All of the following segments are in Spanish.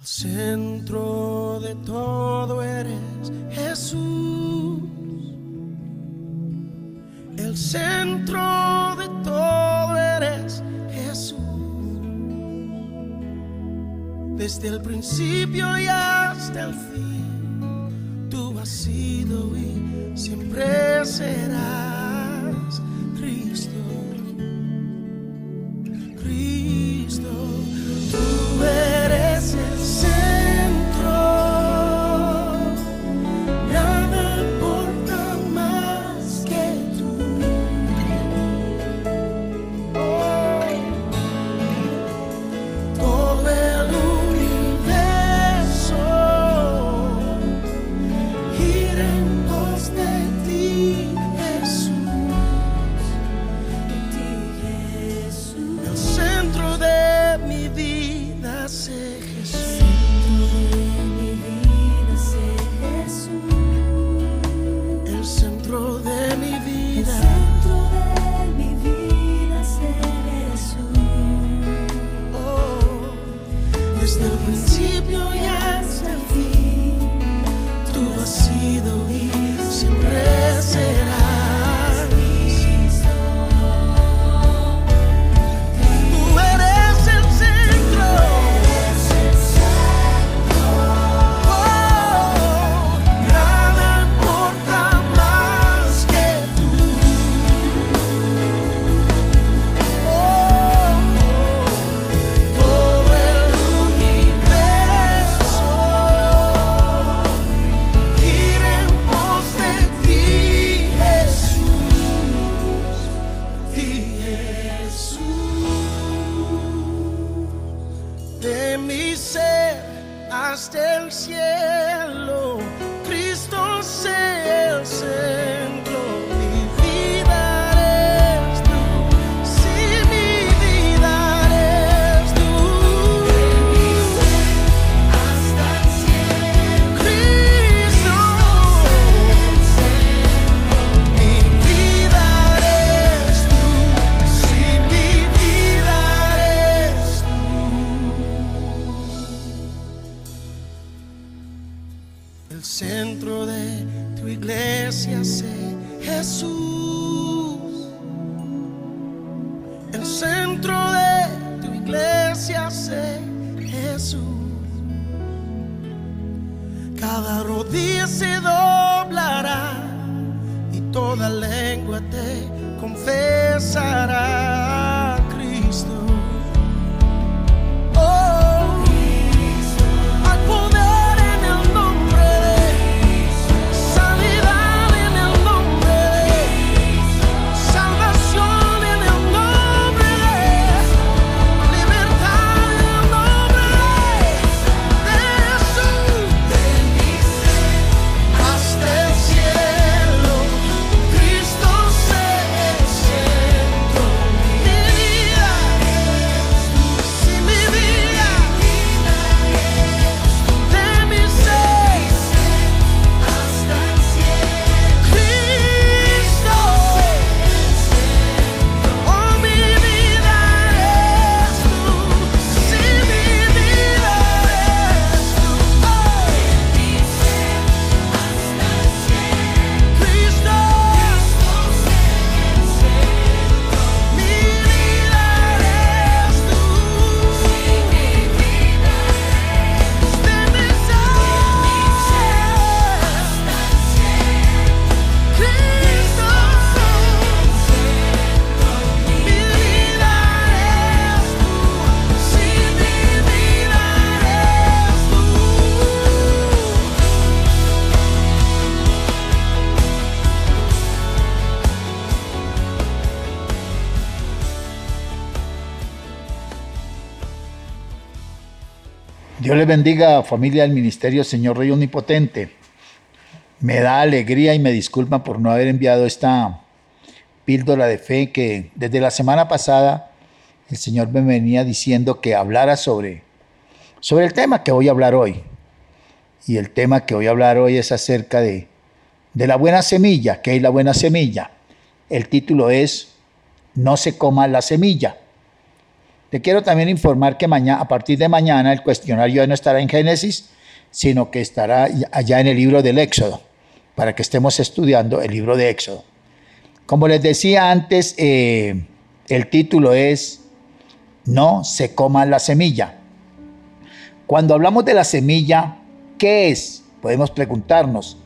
Al centro de todo eres Jesús. El centro de todo eres Jesús. Desde el principio y hasta el fin, tú has sido y siempre serás desde el principio y Cada rodilla se doblará y toda lengua te confesará Dios les bendiga, familia del Ministerio Señor Rey Omnipotente. Me da alegría y me disculpan por no haber enviado esta píldora de fe que desde la semana pasada el Señor me venía diciendo que hablara sobre, sobre el tema que voy a hablar hoy. Y el tema que voy a hablar hoy es acerca de, de la buena semilla. ¿Qué es la buena semilla? El título es No se coma la semilla. Te quiero también informar que mañana, a partir de mañana el cuestionario no estará en Génesis, sino que estará allá en el libro del Éxodo, para que estemos estudiando el libro de Éxodo. Como les decía antes, eh, el título es No se coma la semilla. Cuando hablamos de la semilla, ¿qué es? Podemos preguntarnos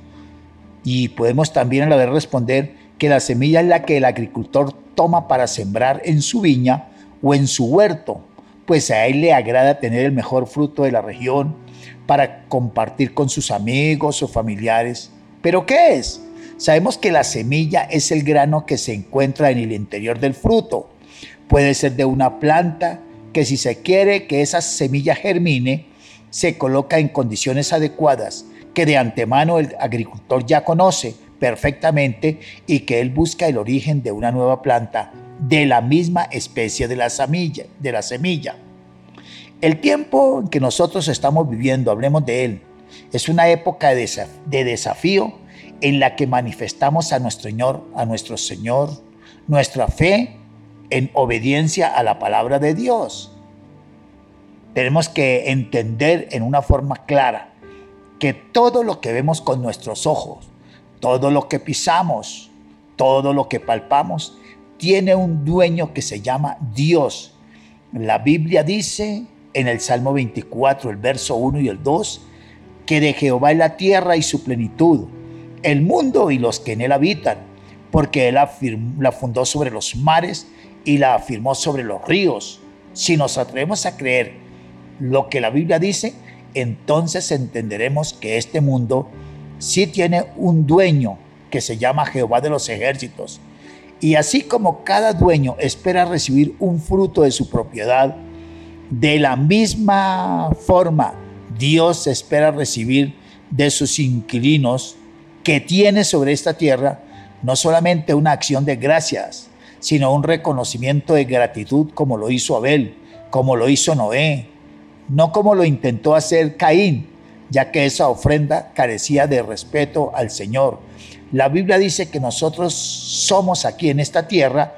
y podemos también a la vez responder que la semilla es la que el agricultor toma para sembrar en su viña o en su huerto, pues a él le agrada tener el mejor fruto de la región para compartir con sus amigos o familiares. ¿Pero qué es? Sabemos que la semilla es el grano que se encuentra en el interior del fruto. Puede ser de una planta que si se quiere que esa semilla germine, se coloca en condiciones adecuadas que de antemano el agricultor ya conoce perfectamente y que él busca el origen de una nueva planta de la misma especie de la semilla. De la semilla. El tiempo en que nosotros estamos viviendo, hablemos de él, es una época de desafío en la que manifestamos a nuestro Señor, a nuestro Señor, nuestra fe en obediencia a la palabra de Dios. Tenemos que entender en una forma clara que todo lo que vemos con nuestros ojos, todo lo que pisamos, todo lo que palpamos, tiene un dueño que se llama Dios. La Biblia dice en el Salmo 24, el verso 1 y el 2, que de Jehová es la tierra y su plenitud, el mundo y los que en él habitan, porque él la fundó sobre los mares y la afirmó sobre los ríos. Si nos atrevemos a creer lo que la Biblia dice, entonces entenderemos que este mundo sí tiene un dueño que se llama Jehová de los ejércitos y así como cada dueño espera recibir un fruto de su propiedad, de la misma forma Dios espera recibir de sus inquilinos que tiene sobre esta tierra no solamente una acción de gracias, sino un reconocimiento de gratitud como lo hizo Abel, como lo hizo Noé, no como lo intentó hacer Caín, ya que esa ofrenda carecía de respeto al Señor, la Biblia dice que nosotros somos aquí en esta tierra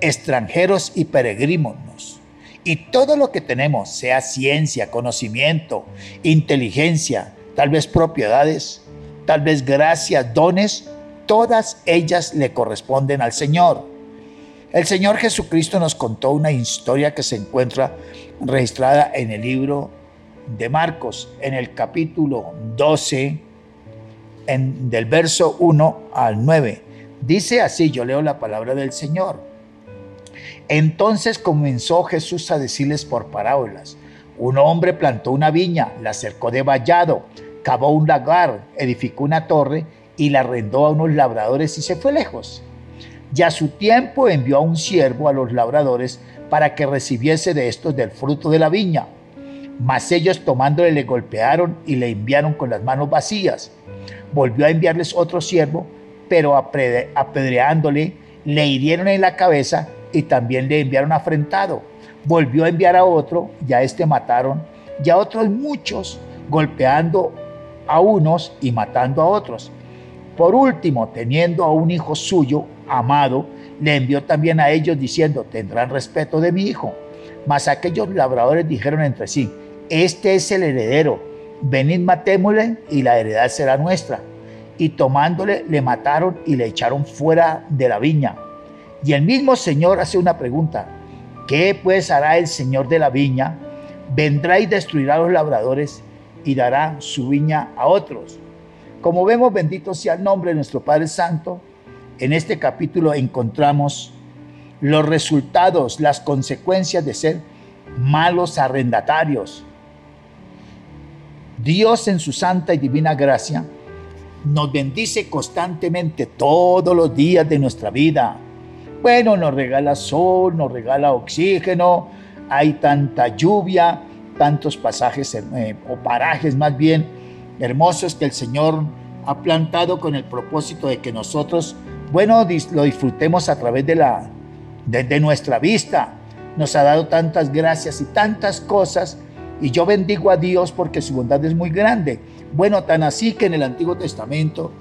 extranjeros y peregrinos. Y todo lo que tenemos, sea ciencia, conocimiento, inteligencia, tal vez propiedades, tal vez gracias, dones, todas ellas le corresponden al Señor. El Señor Jesucristo nos contó una historia que se encuentra registrada en el libro de Marcos, en el capítulo 12, del verso 1 al 9. Dice así, yo leo la palabra del Señor. Entonces comenzó Jesús a decirles por parábolas. Un hombre plantó una viña, la cercó de vallado, cavó un lagar, edificó una torre y la arrendó a unos labradores y se fue lejos. Y a su tiempo envió a un siervo a los labradores para que recibiese de estos del fruto de la viña. Mas ellos tomándole le golpearon y le enviaron con las manos vacías volvió a enviarles otro siervo, pero apedreándole, le hirieron en la cabeza y también le enviaron afrentado. Volvió a enviar a otro, ya este mataron, y a otros muchos, golpeando a unos y matando a otros. Por último, teniendo a un hijo suyo, amado, le envió también a ellos diciendo, tendrán respeto de mi hijo. Mas aquellos labradores dijeron entre sí, este es el heredero, venid matémosle y la heredad será nuestra. Y tomándole le mataron y le echaron fuera de la viña. Y el mismo Señor hace una pregunta, ¿qué pues hará el Señor de la viña? Vendrá y destruirá a los labradores y dará su viña a otros. Como vemos, bendito sea el nombre de nuestro Padre Santo, en este capítulo encontramos los resultados, las consecuencias de ser malos arrendatarios, Dios en su santa y divina gracia nos bendice constantemente todos los días de nuestra vida. Bueno, nos regala sol, nos regala oxígeno, hay tanta lluvia, tantos pasajes eh, o parajes más bien hermosos que el Señor ha plantado con el propósito de que nosotros, bueno, lo disfrutemos a través de, la, de nuestra vista. Nos ha dado tantas gracias y tantas cosas y yo bendigo a Dios porque su bondad es muy grande. Bueno, tan así que en el Antiguo Testamento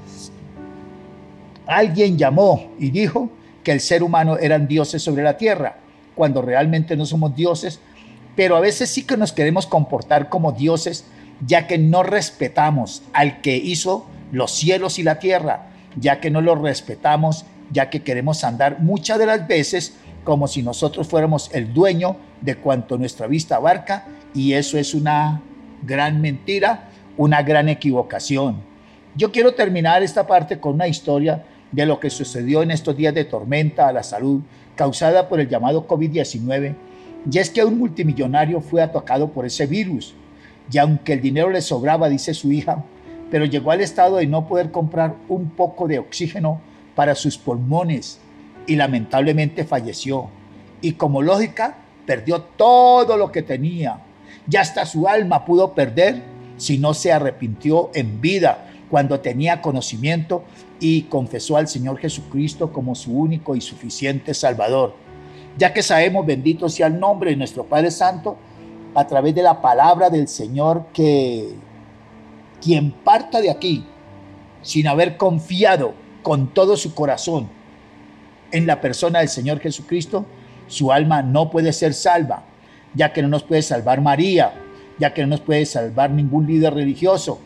alguien llamó y dijo que el ser humano eran dioses sobre la tierra. cuando realmente no somos dioses, pero a veces sí que nos queremos comportar como dioses, ya que no respetamos al que hizo los cielos y la tierra, ya que no lo respetamos, ya que queremos andar muchas de las veces como si nosotros fuéramos el dueño de cuanto nuestra vista abarca, y eso es una gran mentira, una gran equivocación. Yo quiero terminar esta parte con una historia de lo que sucedió en estos días de tormenta a la salud causada por el llamado COVID-19, y es que un multimillonario fue atacado por ese virus, y aunque el dinero le sobraba, dice su hija, pero llegó al estado de no poder comprar un poco de oxígeno para sus pulmones y lamentablemente falleció. Y como lógica, perdió todo lo que tenía. Ya hasta su alma pudo perder si no se arrepintió en vida cuando tenía conocimiento y confesó al Señor Jesucristo como su único y suficiente Salvador. Ya que sabemos, bendito sea el nombre de nuestro Padre Santo, a través de la palabra del Señor, que quien parta de aquí sin haber confiado con todo su corazón en la persona del Señor Jesucristo, su alma no puede ser salva, ya que no nos puede salvar María, ya que no nos puede salvar ningún líder religioso,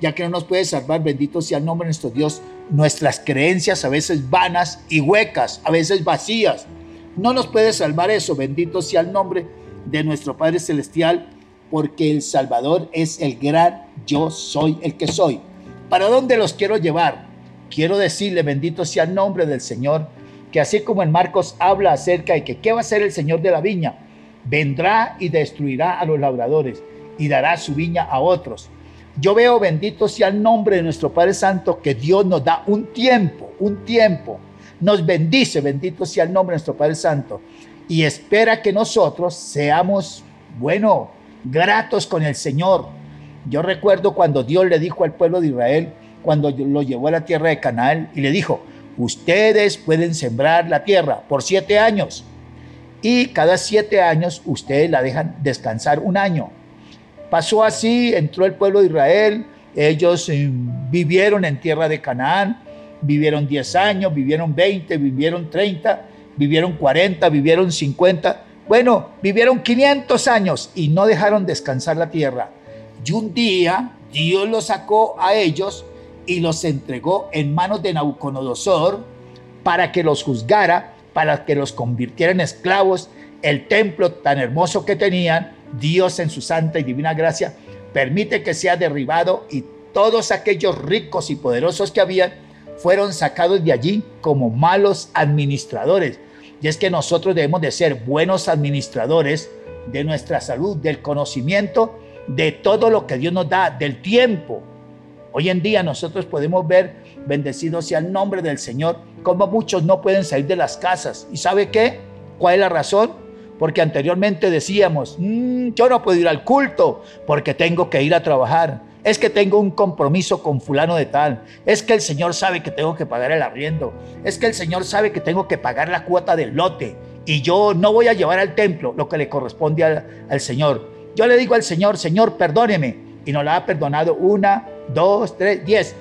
ya que no nos puede salvar, bendito sea el nombre de nuestro Dios, nuestras creencias a veces vanas y huecas, a veces vacías. No nos puede salvar eso, bendito sea el nombre de nuestro Padre Celestial, porque el Salvador es el gran yo soy el que soy. ¿Para dónde los quiero llevar? Quiero decirle, bendito sea el nombre del Señor, que así como en Marcos habla acerca de que qué va a hacer el Señor de la viña, vendrá y destruirá a los labradores y dará su viña a otros. Yo veo, bendito sea el nombre de nuestro Padre Santo, que Dios nos da un tiempo, un tiempo. Nos bendice, bendito sea el nombre de nuestro Padre Santo. Y espera que nosotros seamos, bueno, gratos con el Señor. Yo recuerdo cuando Dios le dijo al pueblo de Israel, cuando lo llevó a la tierra de Canaán, y le dijo, ustedes pueden sembrar la tierra por siete años. Y cada siete años ustedes la dejan descansar un año. Pasó así, entró el pueblo de Israel, ellos eh, vivieron en tierra de Canaán, vivieron 10 años, vivieron 20, vivieron 30, vivieron 40, vivieron 50, bueno, vivieron 500 años y no dejaron descansar la tierra. Y un día Dios los sacó a ellos y los entregó en manos de Nabucodonosor para que los juzgara, para que los convirtiera en esclavos. El templo tan hermoso que tenían Dios en su santa y divina gracia permite que sea derribado y todos aquellos ricos y poderosos que habían fueron sacados de allí como malos administradores. Y es que nosotros debemos de ser buenos administradores de nuestra salud, del conocimiento, de todo lo que Dios nos da, del tiempo. Hoy en día nosotros podemos ver, bendecido sea el nombre del Señor, como muchos no pueden salir de las casas. ¿Y sabe qué? ¿Cuál es la razón? Porque anteriormente decíamos, mm, yo no puedo ir al culto porque tengo que ir a trabajar. Es que tengo un compromiso con fulano de tal. Es que el Señor sabe que tengo que pagar el arriendo. Es que el Señor sabe que tengo que pagar la cuota del lote. Y yo no voy a llevar al templo lo que le corresponde al, al Señor. Yo le digo al Señor, Señor, perdóneme. Y nos la ha perdonado una, dos, tres, diez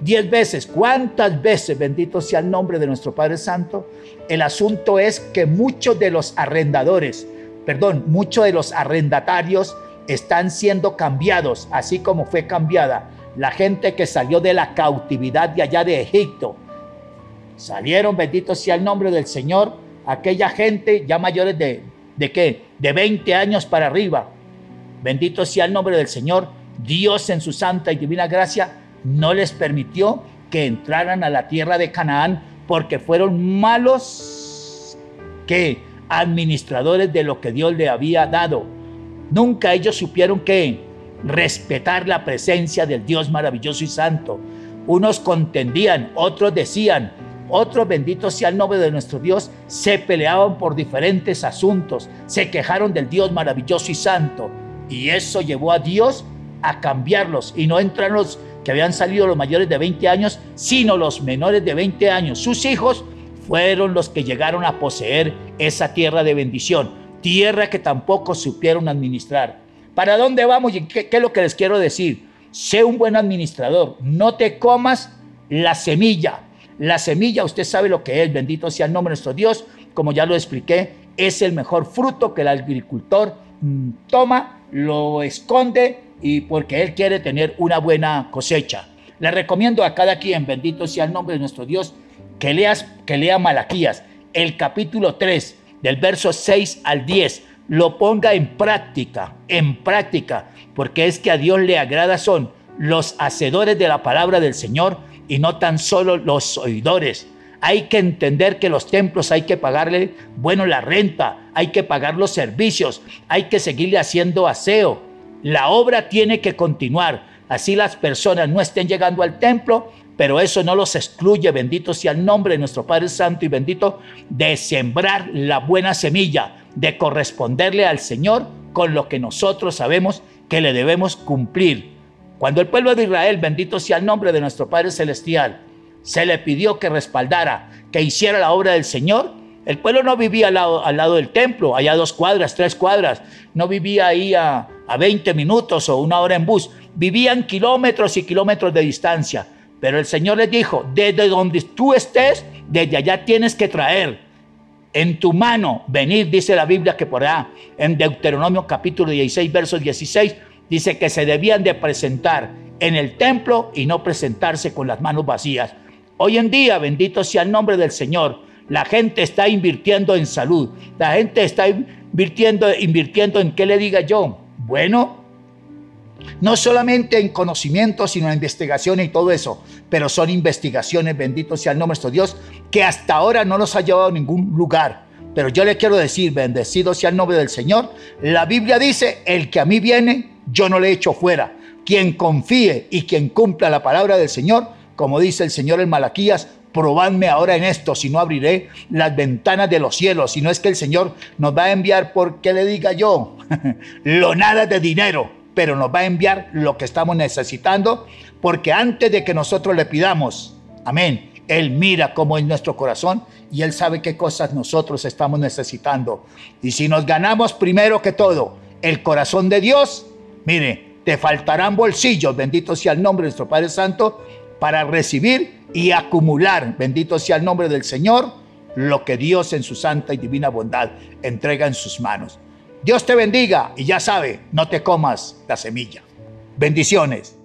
diez veces. ¿Cuántas veces, bendito sea el nombre de nuestro Padre Santo? El asunto es que muchos de los arrendadores, perdón, muchos de los arrendatarios están siendo cambiados, así como fue cambiada la gente que salió de la cautividad de allá de Egipto. Salieron, bendito sea el nombre del Señor, aquella gente ya mayores de, ¿de qué? De 20 años para arriba. Bendito sea el nombre del Señor. Dios en su santa y divina gracia no les permitió que entraran a la tierra de Canaán porque fueron malos que administradores de lo que Dios le había dado. Nunca ellos supieron que respetar la presencia del Dios maravilloso y santo. Unos contendían, otros decían, otros benditos sea el nombre de nuestro Dios, se peleaban por diferentes asuntos, se quejaron del Dios maravilloso y santo. Y eso llevó a Dios a cambiarlos y no entran los que habían salido los mayores de 20 años, sino los menores de 20 años. Sus hijos fueron los que llegaron a poseer esa tierra de bendición, tierra que tampoco supieron administrar. ¿Para dónde vamos y qué, qué es lo que les quiero decir? Sé un buen administrador, no te comas la semilla. La semilla, usted sabe lo que es, bendito sea el nombre de nuestro Dios, como ya lo expliqué, es el mejor fruto que el agricultor mm, toma, lo esconde y porque él quiere tener una buena cosecha. Le recomiendo a cada quien, bendito sea el nombre de nuestro Dios, que leas que lea Malaquías, el capítulo 3, del verso 6 al 10, lo ponga en práctica, en práctica, porque es que a Dios le agrada son los hacedores de la palabra del Señor y no tan solo los oidores. Hay que entender que los templos hay que pagarle, bueno, la renta, hay que pagar los servicios, hay que seguirle haciendo aseo. La obra tiene que continuar. Así las personas no estén llegando al templo, pero eso no los excluye, bendito sea el nombre de nuestro Padre Santo y bendito, de sembrar la buena semilla, de corresponderle al Señor con lo que nosotros sabemos que le debemos cumplir. Cuando el pueblo de Israel, bendito sea el nombre de nuestro Padre Celestial, se le pidió que respaldara, que hiciera la obra del Señor, el pueblo no vivía al lado, del templo, allá dos cuadras, tres cuadras, no vivía ahí a, a 20 minutos o una hora en bus, vivían kilómetros y kilómetros de distancia. Pero el Señor les dijo, desde donde tú estés, desde allá tienes que traer en tu mano venir, dice la Biblia que por allá, en Deuteronomio capítulo 16, versos 16, dice que se debían de presentar en el templo y no presentarse con las manos vacías. Hoy en día, bendito sea el nombre del Señor, la gente está invirtiendo en salud, la gente está invirtiendo, invirtiendo en qué le diga yo. Bueno, no solamente en conocimiento, sino en investigación y todo eso, pero son investigaciones, bendito sea el nombre de nuestro Dios, que hasta ahora no nos ha llevado a ningún lugar. Pero yo le quiero decir, bendecido sea el nombre del Señor, la Biblia dice, el que a mí viene, yo no le echo fuera. Quien confíe y quien cumpla la palabra del Señor, como dice el Señor en Malaquías, probadme ahora en esto, si no abriré las ventanas de los cielos, si no es que el Señor nos va a enviar, porque le diga yo, lo nada de dinero, pero nos va a enviar lo que estamos necesitando, porque antes de que nosotros le pidamos, amén, Él mira cómo es nuestro corazón y Él sabe qué cosas nosotros estamos necesitando. Y si nos ganamos primero que todo el corazón de Dios, mire, te faltarán bolsillos, bendito sea el nombre de nuestro Padre Santo, para recibir y acumular, bendito sea el nombre del Señor, lo que Dios en su santa y divina bondad entrega en sus manos. Dios te bendiga y ya sabe, no te comas la semilla. Bendiciones.